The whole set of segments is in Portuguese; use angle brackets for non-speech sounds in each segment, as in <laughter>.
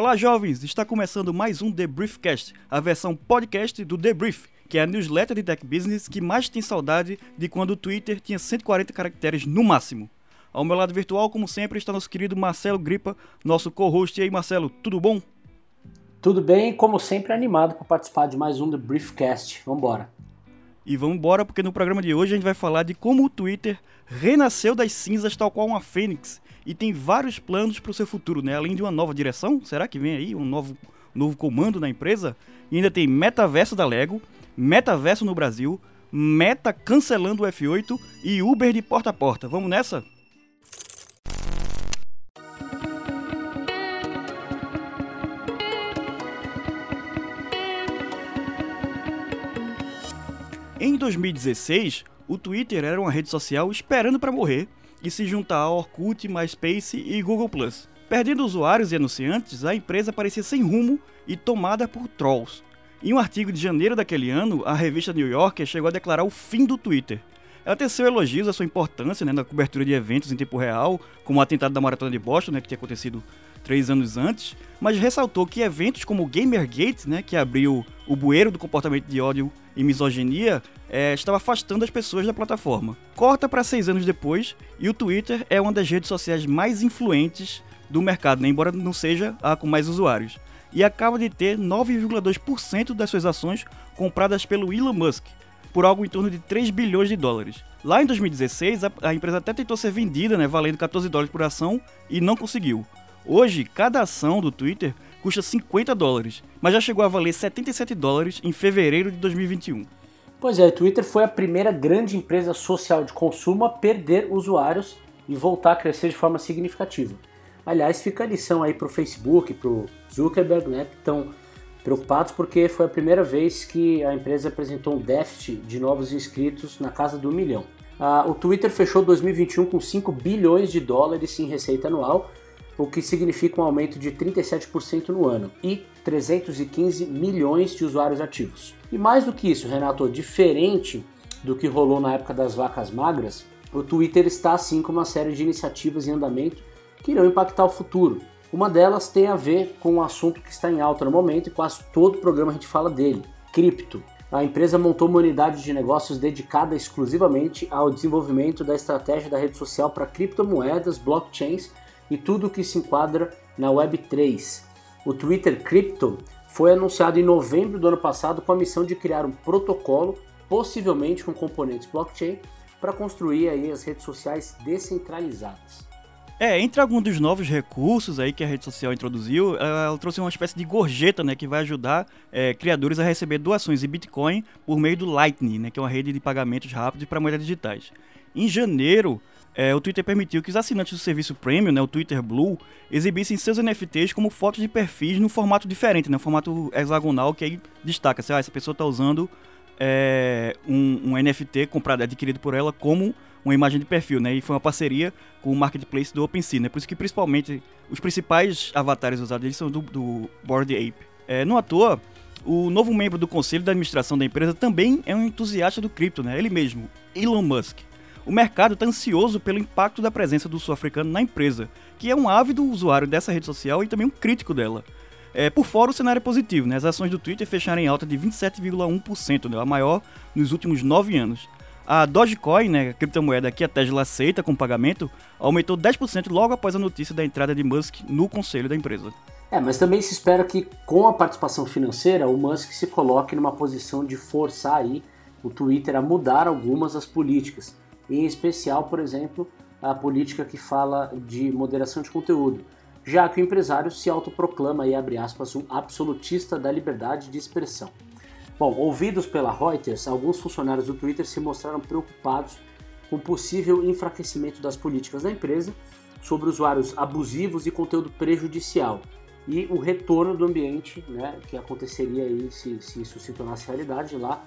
Olá, jovens! Está começando mais um The Briefcast, a versão podcast do The Brief, que é a newsletter de tech business que mais tem saudade de quando o Twitter tinha 140 caracteres no máximo. Ao meu lado virtual, como sempre, está nosso querido Marcelo Gripa, nosso co-host. E aí, Marcelo, tudo bom? Tudo bem, como sempre, animado para participar de mais um The Briefcast. Vambora! E vamos embora, porque no programa de hoje a gente vai falar de como o Twitter renasceu das cinzas tal qual uma fênix e tem vários planos para o seu futuro, né? Além de uma nova direção, será que vem aí um novo, novo comando na empresa? E ainda tem metaverso da Lego, metaverso no Brasil, Meta cancelando o F8 e Uber de porta a porta. Vamos nessa? Em 2016, o Twitter era uma rede social esperando para morrer e se juntar a Orkut, MySpace e Google+. Perdendo usuários e anunciantes, a empresa parecia sem rumo e tomada por trolls. Em um artigo de janeiro daquele ano, a revista New Yorker chegou a declarar o fim do Twitter. Ela teceu elogios à sua importância né, na cobertura de eventos em tempo real, como o atentado da Maratona de Boston, né, que tinha acontecido três anos antes, mas ressaltou que eventos como o Gamergate, né, que abriu o bueiro do comportamento de ódio e misoginia, é, estava afastando as pessoas da plataforma. Corta para seis anos depois e o Twitter é uma das redes sociais mais influentes do mercado, né, embora não seja a com mais usuários. E acaba de ter 9,2% das suas ações compradas pelo Elon Musk, por algo em torno de 3 bilhões de dólares. Lá em 2016, a, a empresa até tentou ser vendida, né, valendo 14 dólares por ação, e não conseguiu. Hoje, cada ação do Twitter custa 50 dólares, mas já chegou a valer 77 dólares em fevereiro de 2021. Pois é, o Twitter foi a primeira grande empresa social de consumo a perder usuários e voltar a crescer de forma significativa. Aliás, fica a lição aí para o Facebook, para o Zuckerberg, né, que estão preocupados porque foi a primeira vez que a empresa apresentou um déficit de novos inscritos na casa do milhão. Ah, o Twitter fechou 2021 com 5 bilhões de dólares em receita anual, o que significa um aumento de 37% no ano e 315 milhões de usuários ativos. E mais do que isso, Renato, diferente do que rolou na época das vacas magras, o Twitter está assim com uma série de iniciativas em andamento que irão impactar o futuro. Uma delas tem a ver com um assunto que está em alta no momento e quase todo programa a gente fala dele: cripto. A empresa montou uma unidade de negócios dedicada exclusivamente ao desenvolvimento da estratégia da rede social para criptomoedas, blockchains e tudo o que se enquadra na Web3. O Twitter Crypto foi anunciado em novembro do ano passado com a missão de criar um protocolo, possivelmente com componentes blockchain, para construir aí as redes sociais descentralizadas. É, entre alguns dos novos recursos aí que a rede social introduziu, ela trouxe uma espécie de gorjeta, né, que vai ajudar é, criadores a receber doações em Bitcoin por meio do Lightning, né, que é uma rede de pagamentos rápidos para moedas digitais. Em janeiro, é, o Twitter permitiu que os assinantes do serviço Premium, né, o Twitter Blue, exibissem seus NFTs como fotos de perfis no formato diferente, né, formato hexagonal, que aí destaca se ah, essa pessoa está usando é, um, um, NFT comprado, adquirido por ela como uma imagem de perfil, né? E foi uma parceria com o marketplace do OpenSea, né? Por isso que principalmente os principais avatares usados eles são do, do Bored Ape. É, não à toa, o novo membro do conselho de administração da empresa também é um entusiasta do cripto, né? Ele mesmo, Elon Musk. O mercado está ansioso pelo impacto da presença do sul-africano na empresa, que é um ávido usuário dessa rede social e também um crítico dela. É, por fora, o cenário é positivo, né? As ações do Twitter fecharam em alta de 27,1%, né? a maior nos últimos nove anos. A Dogecoin, né, a criptomoeda que a Tesla aceita com pagamento, aumentou 10% logo após a notícia da entrada de Musk no conselho da empresa. É, mas também se espera que com a participação financeira, o Musk se coloque numa posição de forçar aí o Twitter a mudar algumas das políticas, em especial, por exemplo, a política que fala de moderação de conteúdo, já que o empresário se autoproclama e abre aspas um absolutista da liberdade de expressão. Bom, ouvidos pela Reuters, alguns funcionários do Twitter se mostraram preocupados com o possível enfraquecimento das políticas da empresa sobre usuários abusivos e conteúdo prejudicial e o retorno do ambiente né, que aconteceria aí se, se isso se tornasse realidade lá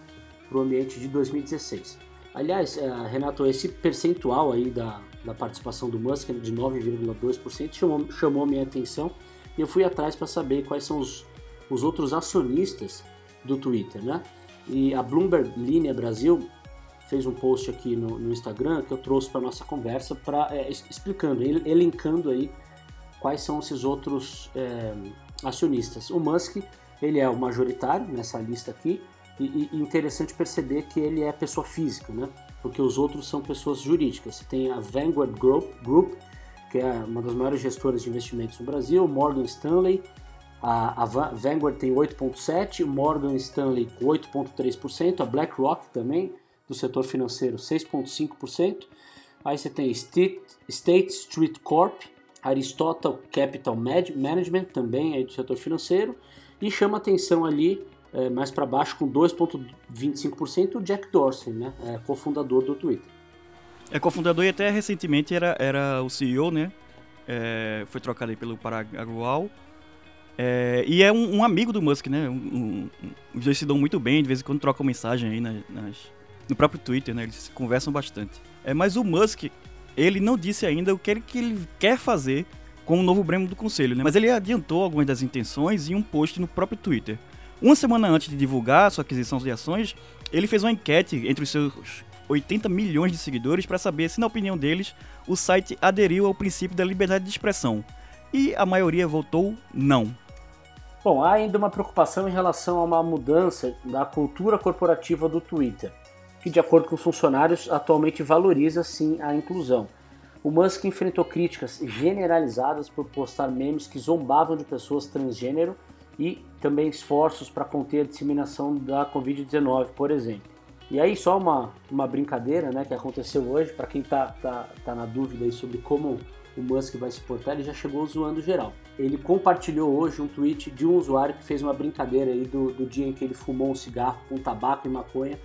para o ambiente de 2016. Aliás, uh, Renato, esse percentual aí da, da participação do Musk de 9,2% chamou, chamou minha atenção e eu fui atrás para saber quais são os, os outros acionistas do Twitter, né? E a Bloomberg Linha Brasil fez um post aqui no, no Instagram que eu trouxe para nossa conversa, para é, explicando, elencando aí quais são esses outros é, acionistas. O Musk ele é o majoritário nessa lista aqui e, e interessante perceber que ele é pessoa física, né? Porque os outros são pessoas jurídicas. Você tem a Vanguard Group, Group que é uma das maiores gestoras de investimentos no Brasil, Morgan Stanley, a, a Vanguard tem 8,7%, Morgan Stanley 8,3%, a BlackRock também, do setor financeiro, 6,5%. Aí você tem State, State Street Corp, Aristotle Capital Management, também aí do setor financeiro, e chama atenção ali é, mais para baixo com 2,25% o Jack Dorsey, né, é, cofundador do Twitter. É cofundador e até recentemente era, era o CEO, né? É, foi trocado aí pelo Paraguai. É, e é um, um, amigo do Musk, né? Um, um, os dois se dão muito bem, de vez em quando trocam mensagem aí nas, nas, no próprio Twitter, né? Eles conversam bastante. É, mas o Musk, ele não disse ainda o que ele, que ele quer fazer com o novo membro do conselho, né? Mas ele adiantou algumas das intenções em um post no próprio Twitter. Uma semana antes de divulgar sua aquisição de ações, ele fez uma enquete entre os seus 80 milhões de seguidores para saber se, na opinião deles, o site aderiu ao princípio da liberdade de expressão. E a maioria votou não. Bom, há ainda uma preocupação em relação a uma mudança da cultura corporativa do Twitter, que, de acordo com os funcionários, atualmente valoriza sim a inclusão. O Musk enfrentou críticas generalizadas por postar memes que zombavam de pessoas transgênero e também esforços para conter a disseminação da Covid-19, por exemplo. E aí só uma, uma brincadeira né, que aconteceu hoje, para quem tá, tá, tá na dúvida aí sobre como o Musk vai se portar, ele já chegou zoando geral. Ele compartilhou hoje um tweet de um usuário que fez uma brincadeira aí do, do dia em que ele fumou um cigarro com tabaco e maconha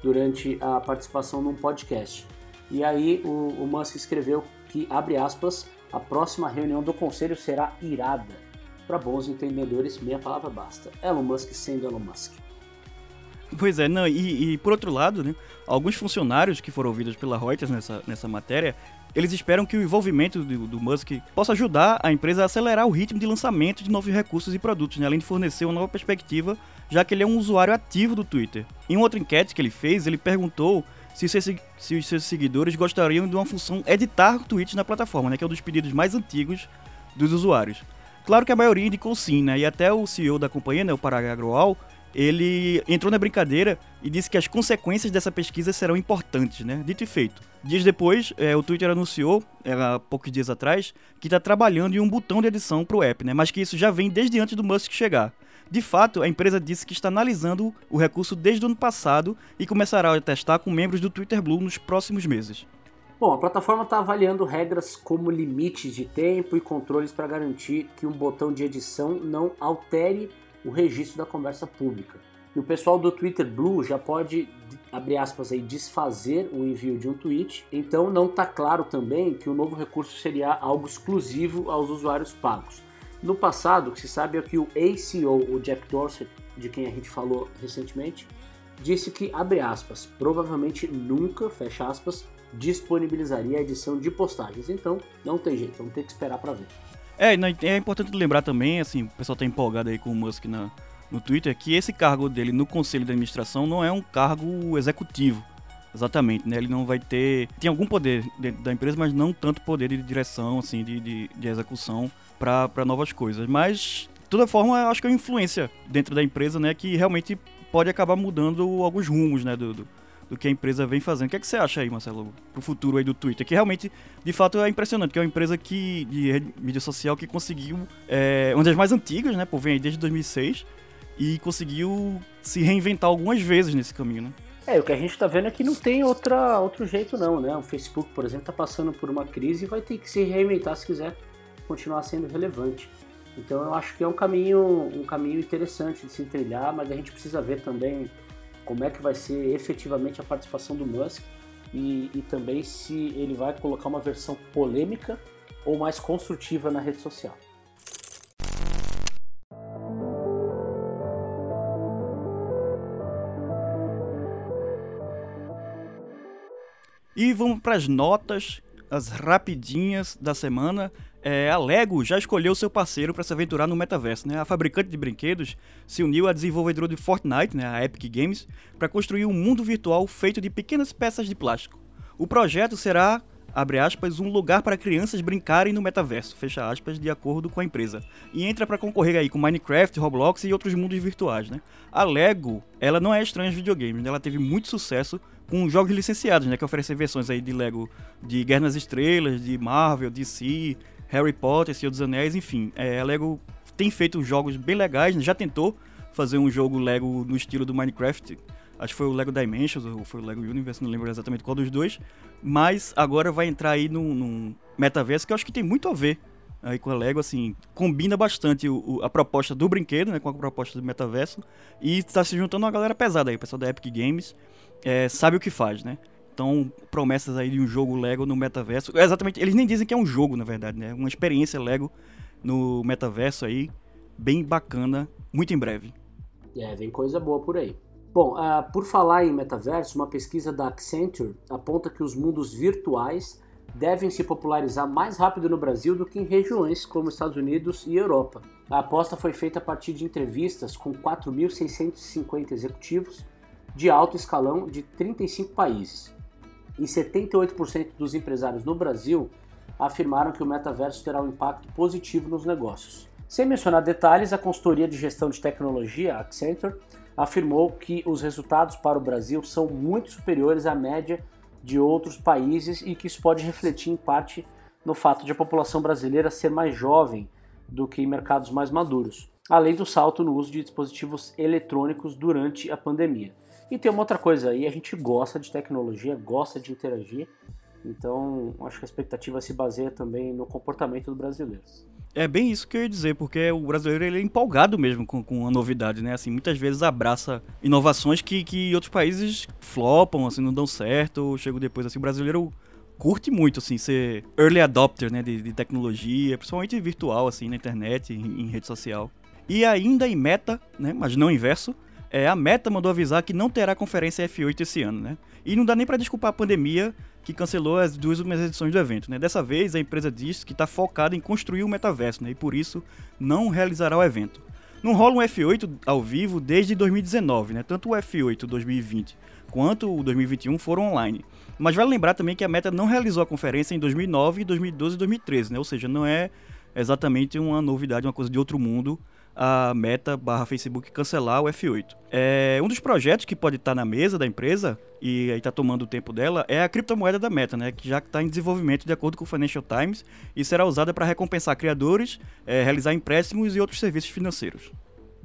durante a participação num podcast. E aí o, o Musk escreveu que, abre aspas, a próxima reunião do conselho será irada. Para bons entendedores, meia palavra basta. Elon Musk sendo Elon Musk. Pois é, não, e, e, por outro lado, né, alguns funcionários que foram ouvidos pela Reuters nessa, nessa matéria, eles esperam que o envolvimento do, do, Musk possa ajudar a empresa a acelerar o ritmo de lançamento de novos recursos e produtos, né, além de fornecer uma nova perspectiva, já que ele é um usuário ativo do Twitter. Em outra enquete que ele fez, ele perguntou se seus, se os seus seguidores gostariam de uma função editar tweets na plataforma, né, que é um dos pedidos mais antigos dos usuários. Claro que a maioria indicou sim, né, e até o CEO da companhia, né, o Parag Agrawal, ele entrou na brincadeira e disse que as consequências dessa pesquisa serão importantes, né? Dito e feito. Dias depois, é, o Twitter anunciou, era poucos dias atrás, que está trabalhando em um botão de edição para o app, né? Mas que isso já vem desde antes do Musk chegar. De fato, a empresa disse que está analisando o recurso desde o ano passado e começará a testar com membros do Twitter Blue nos próximos meses. Bom, a plataforma está avaliando regras como limites de tempo e controles para garantir que um botão de edição não altere o registro da conversa pública. E o pessoal do Twitter Blue já pode, abrir aspas aí, desfazer o envio de um tweet. Então não está claro também que o novo recurso seria algo exclusivo aos usuários pagos. No passado, o que se sabe é que o ACO, o Jack Dorsey, de quem a gente falou recentemente, disse que, abre aspas, provavelmente nunca, fecha aspas, disponibilizaria a edição de postagens. Então, não tem jeito, vamos ter que esperar para ver. É, é importante lembrar também, assim, o pessoal tá empolgado aí com o Musk na, no Twitter, que esse cargo dele no conselho de administração não é um cargo executivo. Exatamente, né? Ele não vai ter. Tem algum poder dentro da empresa, mas não tanto poder de direção, assim, de, de, de execução para novas coisas. Mas, de toda forma, acho que é uma influência dentro da empresa, né? Que realmente pode acabar mudando alguns rumos, né? Do, do, do que a empresa vem fazendo. O que, é que você acha aí, Marcelo, pro futuro aí do Twitter? Que realmente, de fato, é impressionante, que é uma empresa que, de mídia social que conseguiu, é, uma das mais antigas, né, pô, vem aí desde 2006, e conseguiu se reinventar algumas vezes nesse caminho, né? É, o que a gente está vendo é que não tem outra, outro jeito não, né? O Facebook, por exemplo, está passando por uma crise e vai ter que se reinventar se quiser continuar sendo relevante. Então eu acho que é um caminho, um caminho interessante de se trilhar, mas a gente precisa ver também como é que vai ser efetivamente a participação do Musk e, e também se ele vai colocar uma versão polêmica ou mais construtiva na rede social. E vamos para as notas, as rapidinhas da semana é, a Lego já escolheu seu parceiro para se aventurar no metaverso. Né? A fabricante de brinquedos se uniu à desenvolvedora de Fortnite, né, a Epic Games, para construir um mundo virtual feito de pequenas peças de plástico. O projeto será abre aspas, um lugar para crianças brincarem no metaverso, fecha aspas, de acordo com a empresa. E entra para concorrer aí com Minecraft, Roblox e outros mundos virtuais, né? A Lego, ela não é estranha aos videogames, né? ela teve muito sucesso com jogos licenciados, né, que oferecem versões aí de Lego de Guerra nas Estrelas, de Marvel, DC, Harry Potter, Senhor dos Anéis, enfim. É, a Lego tem feito jogos bem legais, né? já tentou fazer um jogo Lego no estilo do Minecraft, acho que foi o Lego Dimensions ou foi o Lego Universe, não lembro exatamente qual dos dois, mas agora vai entrar aí num, num metaverso que eu acho que tem muito a ver aí com a Lego, assim, combina bastante o, o, a proposta do brinquedo, né, com a proposta do metaverso, e está se juntando uma galera pesada aí, o pessoal da Epic Games é, sabe o que faz, né? Então, promessas aí de um jogo Lego no metaverso. Exatamente, eles nem dizem que é um jogo, na verdade, né? Uma experiência Lego no metaverso aí, bem bacana, muito em breve. É, vem coisa boa por aí. Bom, uh, por falar em metaverso, uma pesquisa da Accenture aponta que os mundos virtuais devem se popularizar mais rápido no Brasil do que em regiões como Estados Unidos e Europa. A aposta foi feita a partir de entrevistas com 4.650 executivos de alto escalão de 35 países. E 78% dos empresários no Brasil afirmaram que o metaverso terá um impacto positivo nos negócios. Sem mencionar detalhes, a consultoria de gestão de tecnologia, Accenture, afirmou que os resultados para o Brasil são muito superiores à média de outros países e que isso pode refletir em parte no fato de a população brasileira ser mais jovem do que em mercados mais maduros, além do salto no uso de dispositivos eletrônicos durante a pandemia. E tem uma outra coisa aí, a gente gosta de tecnologia, gosta de interagir, então acho que a expectativa se baseia também no comportamento do brasileiro. É bem isso que eu ia dizer, porque o brasileiro ele é empolgado mesmo com, com a novidade, né? Assim, muitas vezes abraça inovações que, que outros países flopam, assim, não dão certo, ou chegam depois, assim, o brasileiro curte muito, assim, ser early adopter, né, de, de tecnologia, principalmente virtual, assim, na internet, em, em, rede social. E ainda em meta, né, mas não inverso, é, a Meta mandou avisar que não terá conferência F8 esse ano, né? E não dá nem para desculpar a pandemia que cancelou as duas últimas edições do evento. Né? Dessa vez, a empresa diz que está focada em construir o metaverso né? e por isso não realizará o evento. Não rola um F8 ao vivo desde 2019, né? tanto o F8 2020 quanto o 2021 foram online. Mas vale lembrar também que a Meta não realizou a conferência em 2009, 2012 e 2013, né? ou seja, não é exatamente uma novidade, uma coisa de outro mundo a Meta barra Facebook cancelar o F8. É, um dos projetos que pode estar na mesa da empresa, e aí está tomando o tempo dela, é a criptomoeda da Meta, né, que já está em desenvolvimento de acordo com o Financial Times e será usada para recompensar criadores, é, realizar empréstimos e outros serviços financeiros.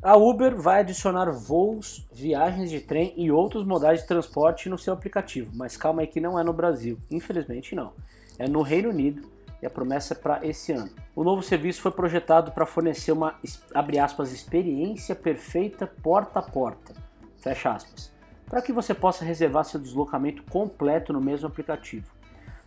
A Uber vai adicionar voos, viagens de trem e outros modais de transporte no seu aplicativo, mas calma aí que não é no Brasil, infelizmente não. É no Reino Unido e a promessa é para esse ano. O novo serviço foi projetado para fornecer uma, abre aspas, experiência perfeita porta a porta, fecha aspas, para que você possa reservar seu deslocamento completo no mesmo aplicativo.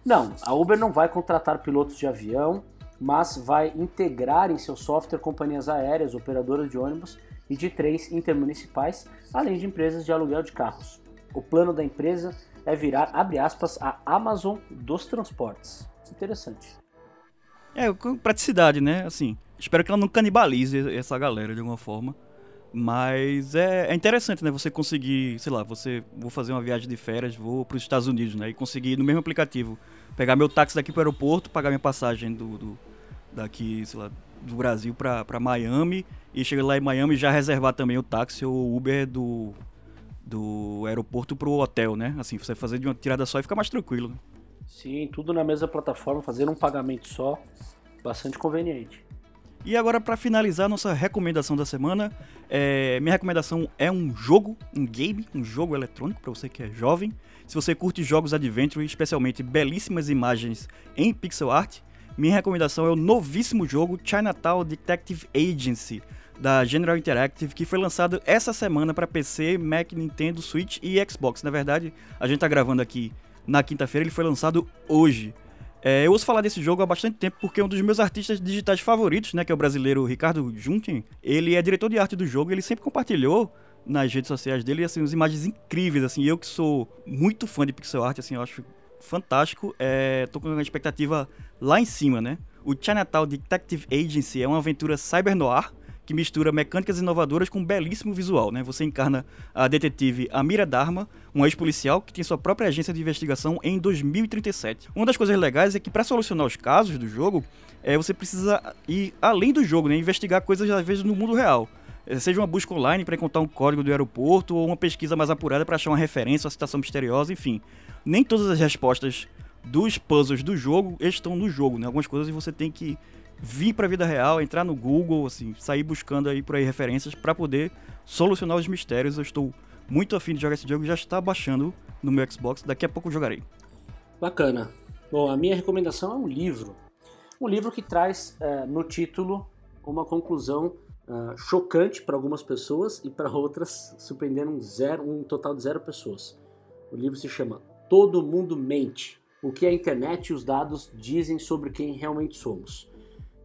Não, a Uber não vai contratar pilotos de avião, mas vai integrar em seu software companhias aéreas, operadoras de ônibus e de trens intermunicipais, além de empresas de aluguel de carros. O plano da empresa é virar, abre aspas, a Amazon dos transportes. Interessante. É, praticidade, né? Assim, espero que ela não canibalize essa galera de alguma forma. Mas é, é, interessante, né? Você conseguir, sei lá, você vou fazer uma viagem de férias, vou para os Estados Unidos, né? E conseguir no mesmo aplicativo pegar meu táxi daqui para o aeroporto, pagar minha passagem do, do daqui, sei lá, do Brasil para Miami e chegar lá em Miami já reservar também o táxi ou Uber do do aeroporto pro hotel, né? Assim, você fazer de uma tirada só e fica mais tranquilo. Né? Sim, tudo na mesma plataforma, fazer um pagamento só, bastante conveniente. E agora, para finalizar nossa recomendação da semana, é, minha recomendação é um jogo, um game, um jogo eletrônico para você que é jovem. Se você curte jogos adventure, especialmente belíssimas imagens em pixel art, minha recomendação é o novíssimo jogo Chinatown Detective Agency da General Interactive, que foi lançado essa semana para PC, Mac, Nintendo, Switch e Xbox. Na verdade, a gente está gravando aqui na quinta-feira, ele foi lançado hoje. É, eu ouço falar desse jogo há bastante tempo porque um dos meus artistas digitais favoritos, né, que é o brasileiro Ricardo Juntin, ele é diretor de arte do jogo, ele sempre compartilhou nas redes sociais dele assim umas imagens incríveis assim. Eu que sou muito fã de pixel art, assim, eu acho fantástico. É, tô com uma expectativa lá em cima, né? O Chinatown Detective Agency é uma aventura cyber noir que mistura mecânicas inovadoras com um belíssimo visual, né? Você encarna a detetive Amira Dharma, uma ex-policial que tem sua própria agência de investigação em 2037. Uma das coisas legais é que para solucionar os casos do jogo, é, você precisa ir além do jogo, né? Investigar coisas às vezes no mundo real. É, seja uma busca online para encontrar um código do aeroporto ou uma pesquisa mais apurada para achar uma referência, uma citação misteriosa, enfim. Nem todas as respostas dos puzzles do jogo estão no jogo, né? Algumas coisas você tem que vir para a vida real, entrar no Google, assim, sair buscando aí por aí referências para poder solucionar os mistérios. Eu estou muito afim de jogar esse jogo, já está baixando no meu Xbox, daqui a pouco eu jogarei. Bacana. Bom, a minha recomendação é um livro. Um livro que traz é, no título uma conclusão uh, chocante para algumas pessoas e para outras surpreendendo zero, um total de zero pessoas. O livro se chama Todo Mundo Mente. O que a internet e os dados dizem sobre quem realmente somos.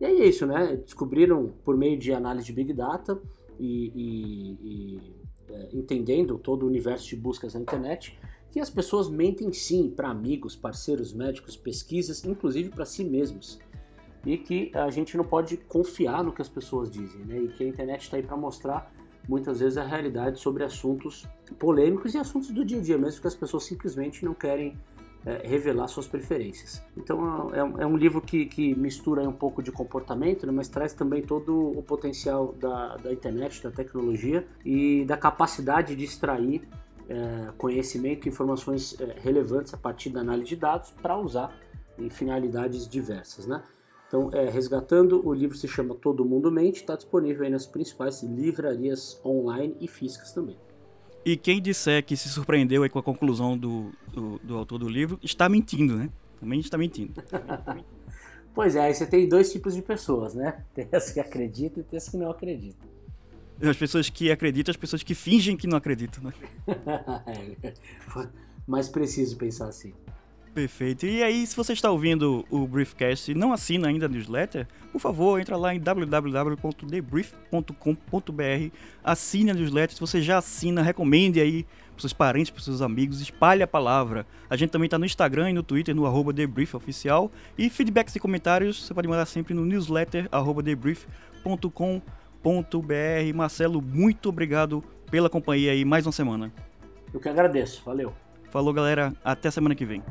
E é isso, né? Descobriram por meio de análise de Big Data e, e, e é, entendendo todo o universo de buscas na internet que as pessoas mentem sim para amigos, parceiros, médicos, pesquisas, inclusive para si mesmos. E que a gente não pode confiar no que as pessoas dizem, né? E que a internet está aí para mostrar muitas vezes a realidade sobre assuntos polêmicos e assuntos do dia a dia mesmo que as pessoas simplesmente não querem é, revelar suas preferências. Então é, é, um livro que, que mistura um pouco de comportamento, né, mas traz também todo o potencial da, da internet, da tecnologia e da capacidade de extrair é, conhecimento e informações é, relevantes a partir da análise de dados para usar em finalidades diversas. Né? Então, é, resgatando, o livro se chama Todo Mundo Mente, está disponível nas principais livrarias online e físicas também. E quem disser que se surpreendeu com a conclusão do, do, do, autor do livro, está mentindo, né? Também está mentindo. <laughs> pois é, aí você tem dois tipos de pessoas, né? Tem as que acreditam e tem as que não acreditam. As pessoas que acreditam, as pessoas que fingem que não acreditam, né? <laughs> é, mais preciso pensar assim. Perfeito. E aí, se você está ouvindo o Briefcast e não assina ainda a newsletter, por favor, entra lá em www.debrief.com.br, assine a newsletter. Se você já assina, recomende aí para seus parentes, para seus amigos, espalhe a palavra. A gente também está no Instagram e no Twitter, no arroba debriefoficial. E feedbacks e comentários você pode mandar sempre no newsletter, arroba debrief.com.br. Marcelo, muito obrigado pela companhia aí mais uma semana. Eu que agradeço. Valeu. Falou, galera. Até semana que vem.